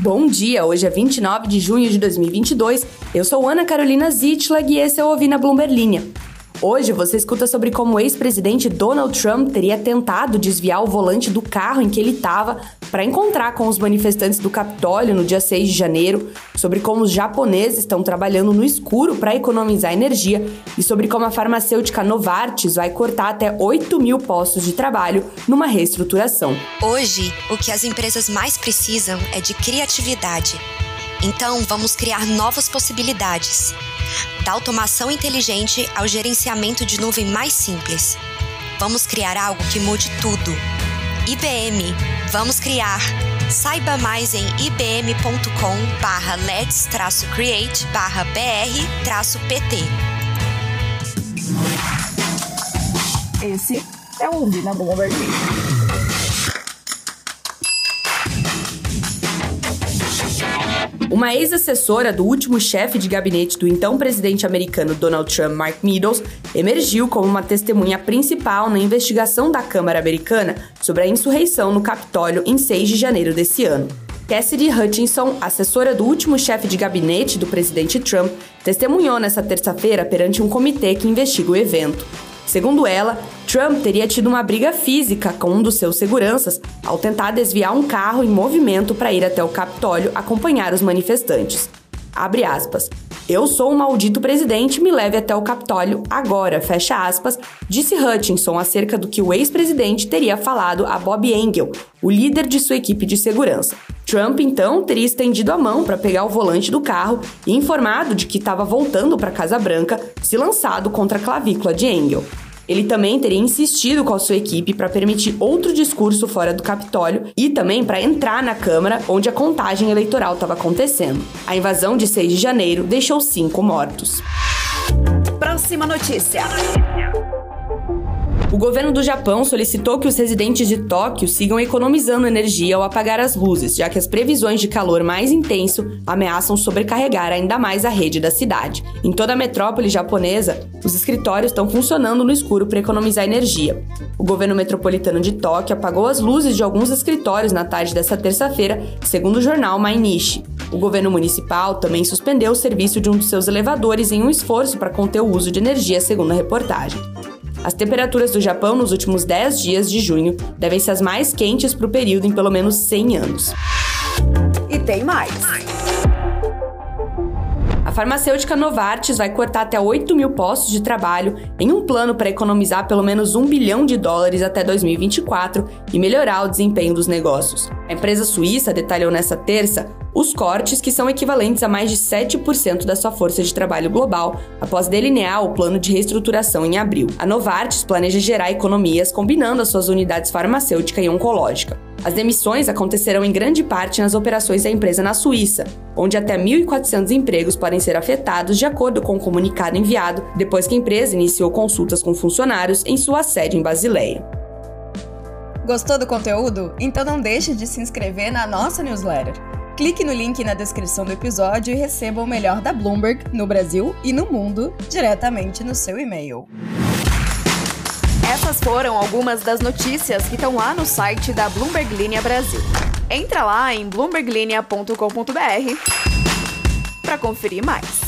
Bom dia, hoje é 29 de junho de 2022. Eu sou Ana Carolina Zitlag e esse é o Ouvi na Bloomberg Linha. Hoje você escuta sobre como o ex-presidente Donald Trump teria tentado desviar o volante do carro em que ele estava para encontrar com os manifestantes do Capitólio no dia 6 de janeiro, sobre como os japoneses estão trabalhando no escuro para economizar energia e sobre como a farmacêutica Novartis vai cortar até 8 mil postos de trabalho numa reestruturação. Hoje, o que as empresas mais precisam é de criatividade. Então, vamos criar novas possibilidades da automação inteligente ao gerenciamento de nuvem mais simples. Vamos criar algo que mude tudo. IBM, vamos criar. Saiba mais em ibm.com barra lets-create barra br-pt. Esse é o Ouvi na Bloomberg. Uma ex-assessora do último chefe de gabinete do então presidente americano Donald Trump, Mark Meadows, emergiu como uma testemunha principal na investigação da Câmara Americana sobre a insurreição no Capitólio em 6 de janeiro desse ano. Cassidy Hutchinson, assessora do último chefe de gabinete do presidente Trump, testemunhou nesta terça-feira perante um comitê que investiga o evento. Segundo ela, Trump teria tido uma briga física com um dos seus seguranças ao tentar desviar um carro em movimento para ir até o Capitólio acompanhar os manifestantes. Abre aspas. Eu sou um maldito presidente, me leve até o Capitólio agora, fecha aspas, disse Hutchinson acerca do que o ex-presidente teria falado a Bob Engel, o líder de sua equipe de segurança. Trump então teria estendido a mão para pegar o volante do carro e informado de que estava voltando para a Casa Branca, se lançado contra a clavícula de Engel. Ele também teria insistido com a sua equipe para permitir outro discurso fora do Capitólio e também para entrar na Câmara onde a contagem eleitoral estava acontecendo. A invasão de 6 de janeiro deixou cinco mortos. Próxima notícia. O governo do Japão solicitou que os residentes de Tóquio sigam economizando energia ao apagar as luzes, já que as previsões de calor mais intenso ameaçam sobrecarregar ainda mais a rede da cidade. Em toda a metrópole japonesa, os escritórios estão funcionando no escuro para economizar energia. O governo metropolitano de Tóquio apagou as luzes de alguns escritórios na tarde desta terça-feira, segundo o jornal Mainichi. O governo municipal também suspendeu o serviço de um dos seus elevadores em um esforço para conter o uso de energia, segundo a reportagem. As temperaturas do Japão nos últimos 10 dias de junho devem ser as mais quentes para o período em pelo menos 100 anos. E tem mais. A farmacêutica Novartis vai cortar até 8 mil postos de trabalho em um plano para economizar pelo menos 1 bilhão de dólares até 2024 e melhorar o desempenho dos negócios. A empresa suíça detalhou nesta terça os cortes, que são equivalentes a mais de 7% da sua força de trabalho global, após delinear o plano de reestruturação em abril. A Novartis planeja gerar economias combinando as suas unidades farmacêutica e oncológica. As demissões acontecerão em grande parte nas operações da empresa na Suíça, onde até 1.400 empregos podem ser afetados de acordo com o comunicado enviado depois que a empresa iniciou consultas com funcionários em sua sede em Basileia. Gostou do conteúdo? Então não deixe de se inscrever na nossa newsletter. Clique no link na descrição do episódio e receba o melhor da Bloomberg no Brasil e no mundo diretamente no seu e-mail. Essas foram algumas das notícias que estão lá no site da Bloomberg Linha Brasil. Entra lá em bloomberglinea.com.br para conferir mais.